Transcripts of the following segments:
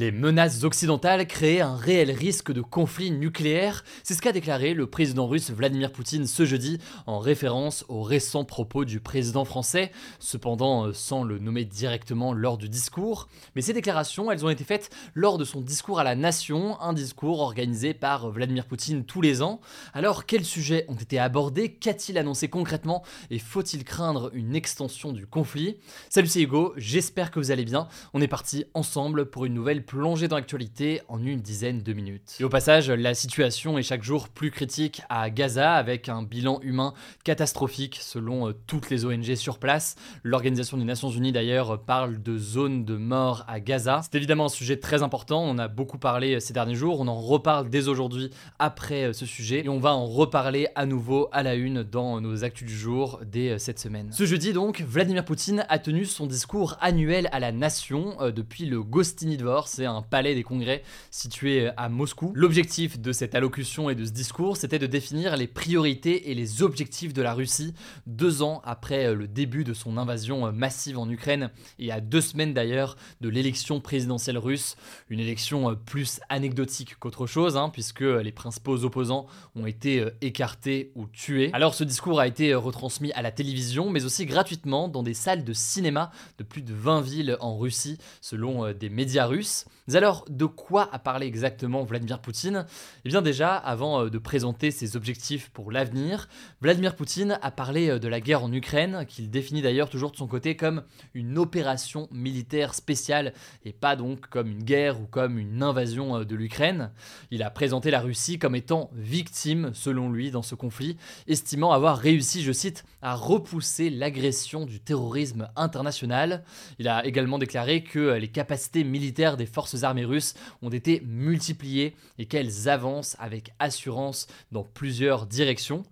Les menaces occidentales créaient un réel risque de conflit nucléaire, c'est ce qu'a déclaré le président russe Vladimir Poutine ce jeudi en référence aux récents propos du président français, cependant euh, sans le nommer directement lors du discours. Mais ces déclarations, elles ont été faites lors de son discours à la nation, un discours organisé par Vladimir Poutine tous les ans. Alors quels sujets ont été abordés? Qu'a-t-il annoncé concrètement? Et faut-il craindre une extension du conflit? Salut c'est Hugo, j'espère que vous allez bien. On est parti ensemble pour une nouvelle plongée dans l'actualité en une dizaine de minutes. Et au passage, la situation est chaque jour plus critique à Gaza avec un bilan humain catastrophique selon euh, toutes les ONG sur place. L'Organisation des Nations Unies d'ailleurs parle de zone de mort à Gaza. C'est évidemment un sujet très important, on a beaucoup parlé euh, ces derniers jours, on en reparle dès aujourd'hui après euh, ce sujet et on va en reparler à nouveau à la une dans nos actus du jour dès cette semaine. Ce jeudi donc, Vladimir Poutine a tenu son discours annuel à la nation depuis le Gostiny Dvor, c'est un palais des congrès situé à Moscou. L'objectif de cette allocution et de ce discours, c'était de définir les priorités et les objectifs de la Russie deux ans après le début de son invasion massive en Ukraine et à deux semaines d'ailleurs de l'élection présidentielle russe, une élection plus anecdotique qu'autre chose, hein, puisque les principaux opposants ont été écartés ou tués. Alors ce discours a été retransmis à la télévision, mais aussi gratuitement dans des salles de cinéma de plus de 20 villes en Russie, selon des médias russes. Mais alors, de quoi a parlé exactement Vladimir Poutine? Eh bien déjà, avant euh, de présenter ses objectifs pour l'avenir, Vladimir Poutine a parlé euh, de la guerre en Ukraine, qu'il définit d'ailleurs toujours de son côté comme une opération militaire spéciale, et pas donc comme une guerre ou comme une invasion euh, de l'Ukraine. Il a présenté la Russie comme étant victime, selon lui, dans ce conflit, estimant avoir réussi, je cite, à repousser l'agression du terrorisme international. Il a également déclaré que les capacités militaires des forces armées russes ont été multipliées et qu'elles avancent avec assurance dans plusieurs directions.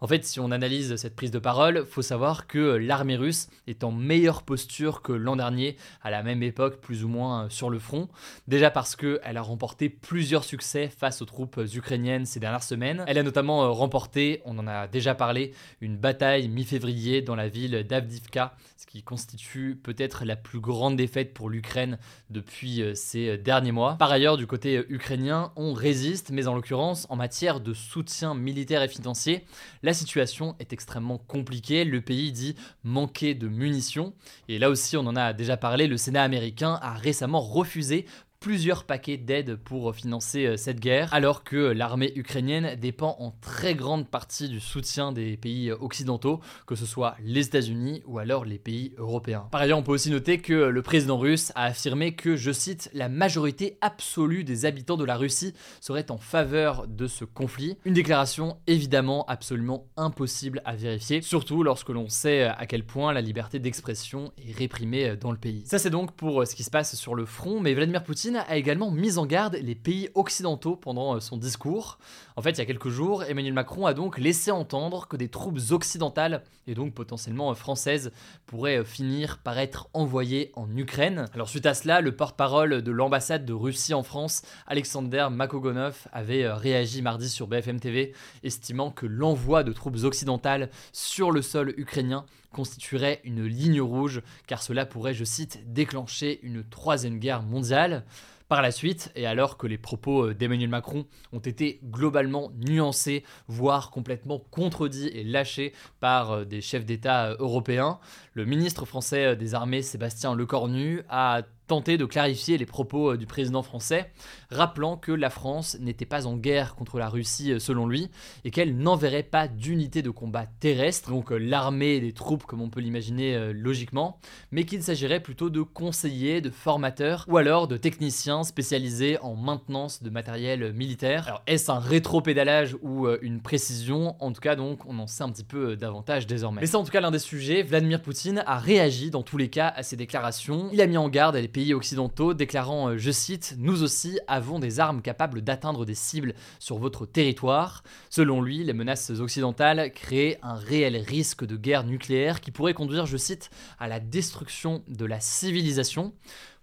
En fait, si on analyse cette prise de parole, faut savoir que l'armée russe est en meilleure posture que l'an dernier, à la même époque, plus ou moins sur le front. Déjà parce qu'elle a remporté plusieurs succès face aux troupes ukrainiennes ces dernières semaines. Elle a notamment remporté, on en a déjà parlé, une bataille mi-février dans la ville d'Avdivka, ce qui constitue peut-être la plus grande défaite pour l'Ukraine depuis ces derniers mois. Par ailleurs, du côté ukrainien, on résiste, mais en l'occurrence, en matière de soutien militaire et financier, la situation est extrêmement compliquée. Le pays dit manquer de munitions. Et là aussi, on en a déjà parlé, le Sénat américain a récemment refusé plusieurs paquets d'aide pour financer euh, cette guerre, alors que l'armée ukrainienne dépend en très grande partie du soutien des pays occidentaux, que ce soit les États-Unis ou alors les pays européens. Par ailleurs, on peut aussi noter que le président russe a affirmé que, je cite, la majorité absolue des habitants de la Russie serait en faveur de ce conflit. Une déclaration évidemment absolument impossible à vérifier, surtout lorsque l'on sait à quel point la liberté d'expression est réprimée dans le pays. Ça c'est donc pour ce qui se passe sur le front, mais Vladimir Poutine a également mis en garde les pays occidentaux pendant euh, son discours. En fait, il y a quelques jours, Emmanuel Macron a donc laissé entendre que des troupes occidentales, et donc potentiellement euh, françaises, pourraient euh, finir par être envoyées en Ukraine. Alors suite à cela, le porte-parole de l'ambassade de Russie en France, Alexander Makogonov, avait réagi mardi sur BFM TV, estimant que l'envoi de troupes occidentales sur le sol ukrainien constituerait une ligne rouge, car cela pourrait, je cite, déclencher une troisième guerre mondiale. Par la suite, et alors que les propos euh, d'Emmanuel Macron ont été globalement nuancés, voire complètement contredits et lâchés par euh, des chefs d'État euh, européens, le ministre français des Armées, Sébastien Lecornu, a tenté de clarifier les propos euh, du président français, rappelant que la France n'était pas en guerre contre la Russie euh, selon lui, et qu'elle n'enverrait pas d'unité de combat terrestre, donc euh, l'armée des troupes comme on peut l'imaginer logiquement, mais qu'il s'agirait plutôt de conseillers, de formateurs, ou alors de techniciens spécialisés en maintenance de matériel militaire. Alors est-ce un rétro-pédalage ou une précision? En tout cas donc on en sait un petit peu davantage désormais. Mais c'est en tout cas l'un des sujets, Vladimir Poutine a réagi dans tous les cas à ces déclarations, il a mis en garde les pays occidentaux, déclarant, euh, je cite, Nous aussi avons des armes capables d'atteindre des cibles sur votre territoire. Selon lui, les menaces occidentales créent un réel risque de guerre nucléaire qui pourrait conduire, je cite, à la destruction de la civilisation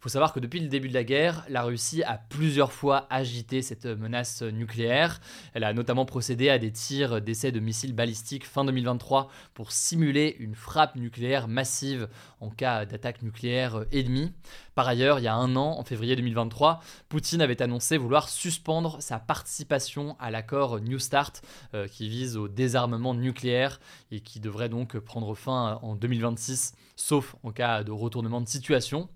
faut savoir que depuis le début de la guerre, la Russie a plusieurs fois agité cette menace nucléaire. Elle a notamment procédé à des tirs d'essais de missiles balistiques fin 2023 pour simuler une frappe nucléaire massive en cas d'attaque nucléaire ennemie. Par ailleurs, il y a un an, en février 2023, Poutine avait annoncé vouloir suspendre sa participation à l'accord New Start euh, qui vise au désarmement nucléaire et qui devrait donc prendre fin en 2026, sauf en cas de retournement de situation.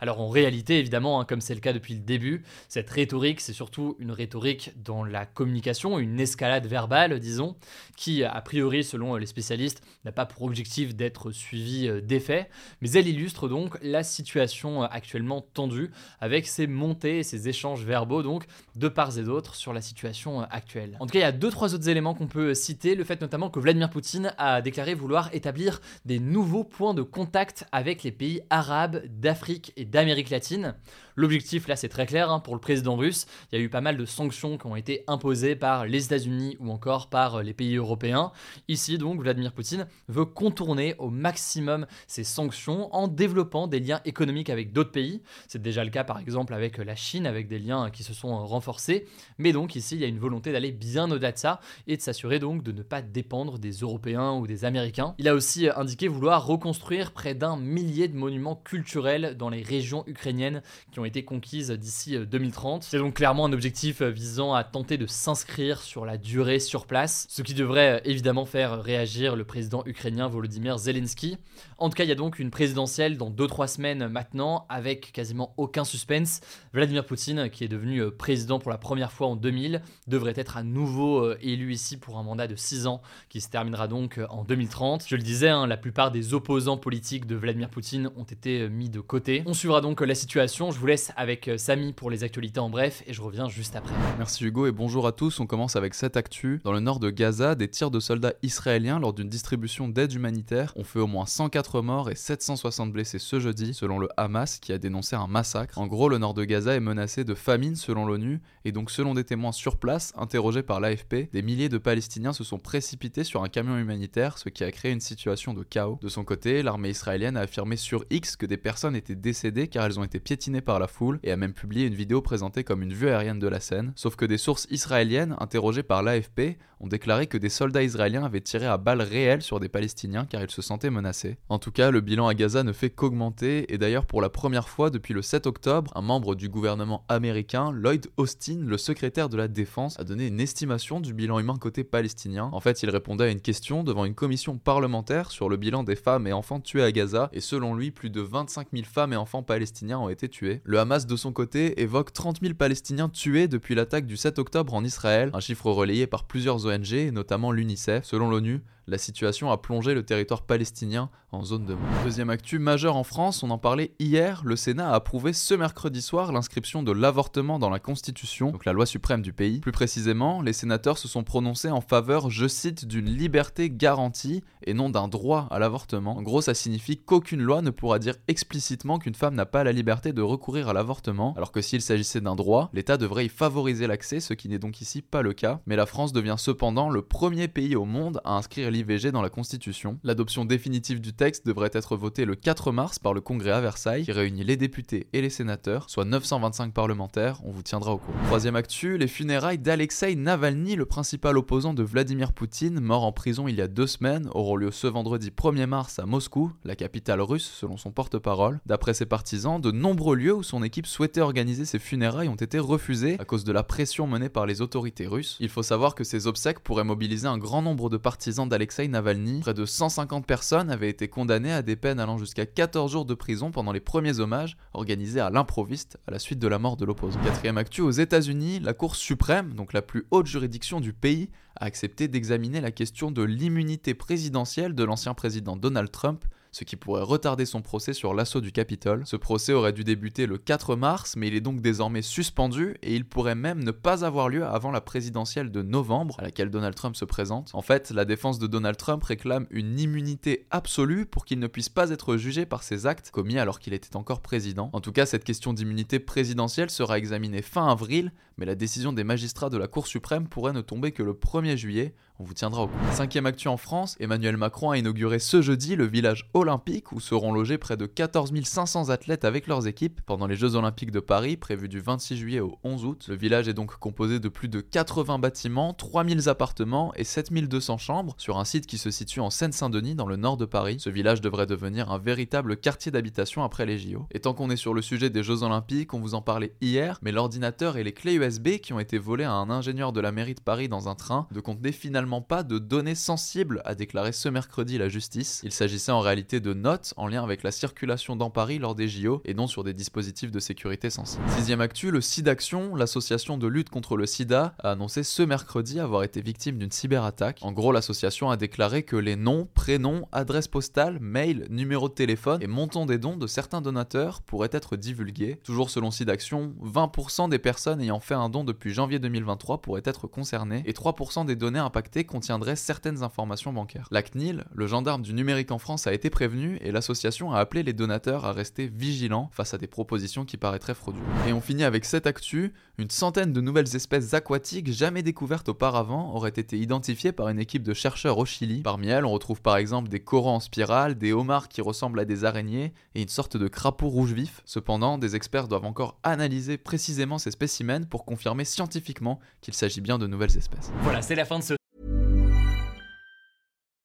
Alors en réalité, évidemment, hein, comme c'est le cas depuis le début, cette rhétorique, c'est surtout une rhétorique dans la communication, une escalade verbale, disons, qui, a priori, selon les spécialistes, n'a pas pour objectif d'être suivie euh, d'effets, mais elle illustre donc la situation euh, actuellement tendue, avec ces montées et ces échanges verbaux, donc, de part et d'autre, sur la situation euh, actuelle. En tout cas, il y a deux, trois autres éléments qu'on peut citer, le fait notamment que Vladimir Poutine a déclaré vouloir établir des nouveaux points de contact avec les pays arabes d'Afrique et d'Amérique latine. L'objectif là c'est très clair hein, pour le président russe, il y a eu pas mal de sanctions qui ont été imposées par les États-Unis ou encore par euh, les pays européens. Ici donc Vladimir Poutine veut contourner au maximum ces sanctions en développant des liens économiques avec d'autres pays. C'est déjà le cas par exemple avec la Chine avec des liens qui se sont renforcés, mais donc ici il y a une volonté d'aller bien au-delà de ça et de s'assurer donc de ne pas dépendre des Européens ou des Américains. Il a aussi indiqué vouloir reconstruire près d'un millier de monuments culturels dans les régions ukrainiennes qui ont été conquises d'ici 2030. Euh, C'est donc clairement un objectif euh, visant à tenter de s'inscrire sur la durée sur place, ce qui devrait euh, évidemment faire réagir le président ukrainien Volodymyr Zelensky. En tout cas, il y a donc une présidentielle dans 2-3 semaines maintenant, avec quasiment aucun suspense. Vladimir Poutine, qui est devenu président pour la première fois en 2000, devrait être à nouveau élu ici pour un mandat de 6 ans, qui se terminera donc en 2030. Je le disais, hein, la plupart des opposants politiques de Vladimir Poutine ont été mis de côté. On donc la situation. Je vous laisse avec euh, Samy pour les actualités en bref et je reviens juste après. Merci Hugo et bonjour à tous. On commence avec cette actu. Dans le nord de Gaza, des tirs de soldats israéliens lors d'une distribution d'aide humanitaire ont fait au moins 104 morts et 760 blessés ce jeudi, selon le Hamas qui a dénoncé un massacre. En gros, le nord de Gaza est menacé de famine selon l'ONU et donc selon des témoins sur place interrogés par l'AFP, des milliers de Palestiniens se sont précipités sur un camion humanitaire, ce qui a créé une situation de chaos. De son côté, l'armée israélienne a affirmé sur X que des personnes étaient décédées car elles ont été piétinées par la foule et a même publié une vidéo présentée comme une vue aérienne de la scène. Sauf que des sources israéliennes, interrogées par l'AFP, ont déclaré que des soldats israéliens avaient tiré à balles réelles sur des Palestiniens car ils se sentaient menacés. En tout cas, le bilan à Gaza ne fait qu'augmenter et d'ailleurs pour la première fois depuis le 7 octobre, un membre du gouvernement américain, Lloyd Austin, le secrétaire de la défense, a donné une estimation du bilan humain côté palestinien. En fait, il répondait à une question devant une commission parlementaire sur le bilan des femmes et enfants tués à Gaza et selon lui, plus de 25 000 femmes et enfants palestiniens ont été tués. Le Hamas de son côté évoque 30 000 Palestiniens tués depuis l'attaque du 7 octobre en Israël, un chiffre relayé par plusieurs ONG, notamment l'UNICEF. Selon l'ONU, la situation a plongé le territoire palestinien en zone de mort. Deuxième actu majeure en France, on en parlait hier, le Sénat a approuvé ce mercredi soir l'inscription de l'avortement dans la Constitution, donc la loi suprême du pays. Plus précisément, les sénateurs se sont prononcés en faveur, je cite, d'une liberté garantie et non d'un droit à l'avortement. En gros, ça signifie qu'aucune loi ne pourra dire explicitement qu'une femme n'a pas la liberté de recourir à l'avortement, alors que s'il s'agissait d'un droit, l'État devrait y favoriser l'accès, ce qui n'est donc ici pas le cas. Mais la France devient cependant le premier pays au monde à inscrire l'IVG dans la Constitution. L'adoption définitive du texte devrait être votée le 4 mars par le Congrès à Versailles, qui réunit les députés et les sénateurs, soit 925 parlementaires, on vous tiendra au courant. Troisième actu, les funérailles d'Alexei Navalny, le principal opposant de Vladimir Poutine, mort en prison il y a deux semaines, auront lieu ce vendredi 1er mars à Moscou, la capitale russe selon son porte-parole. D'après ses partisans, de nombreux lieux où son équipe souhaitait organiser ses funérailles ont été refusés à cause de la pression menée par les autorités russes. Il faut savoir que ces obsèques pourraient mobiliser un grand nombre de partisans d'Alexei Navalny. Près de 150 personnes avaient été condamnées à des peines allant jusqu'à 14 jours de prison pendant les premiers hommages organisés à l'improviste à la suite de la mort de l'opposant. Quatrième actu, aux États-Unis, la Cour suprême, donc la plus haute juridiction du pays, a accepté d'examiner la question de l'immunité présidentielle de l'ancien président Donald Trump ce qui pourrait retarder son procès sur l'assaut du Capitole. Ce procès aurait dû débuter le 4 mars, mais il est donc désormais suspendu et il pourrait même ne pas avoir lieu avant la présidentielle de novembre, à laquelle Donald Trump se présente. En fait, la défense de Donald Trump réclame une immunité absolue pour qu'il ne puisse pas être jugé par ses actes commis alors qu'il était encore président. En tout cas, cette question d'immunité présidentielle sera examinée fin avril, mais la décision des magistrats de la Cour suprême pourrait ne tomber que le 1er juillet, on vous tiendra au courant. Cinquième actu en France, Emmanuel Macron a inauguré ce jeudi le village olympique où seront logés près de 14 500 athlètes avec leurs équipes pendant les Jeux olympiques de Paris prévus du 26 juillet au 11 août. Le village est donc composé de plus de 80 bâtiments, 3000 appartements et 7200 chambres sur un site qui se situe en Seine-Saint-Denis dans le nord de Paris. Ce village devrait devenir un véritable quartier d'habitation après les JO. Et tant qu'on est sur le sujet des Jeux olympiques, on vous en parlait hier, mais l'ordinateur et les clés USB qui ont été volés à un ingénieur de la mairie de Paris dans un train ne contenaient finalement pas de données sensibles, a déclaré ce mercredi la justice. Il s'agissait en réalité de notes en lien avec la circulation dans Paris lors des JO et non sur des dispositifs de sécurité sensibles. Sixième actu, le SIDAction, l'association de lutte contre le sida, a annoncé ce mercredi avoir été victime d'une cyberattaque. En gros, l'association a déclaré que les noms, prénoms, adresses postales, mails, numéros de téléphone et montants des dons de certains donateurs pourraient être divulgués. Toujours selon SIDAction, 20% des personnes ayant un don depuis janvier 2023 pourraient être concernées et 3% des données impactées contiendrait certaines informations bancaires. La CNIL, le gendarme du numérique en France, a été prévenu et l'association a appelé les donateurs à rester vigilants face à des propositions qui paraîtraient frauduleuses. Et on finit avec cette actu, une centaine de nouvelles espèces aquatiques jamais découvertes auparavant auraient été identifiées par une équipe de chercheurs au Chili. Parmi elles, on retrouve par exemple des coraux en spirale, des homards qui ressemblent à des araignées et une sorte de crapaud rouge vif. Cependant, des experts doivent encore analyser précisément ces spécimens pour confirmer scientifiquement qu'il s'agit bien de nouvelles espèces. Voilà, c'est la fin de ce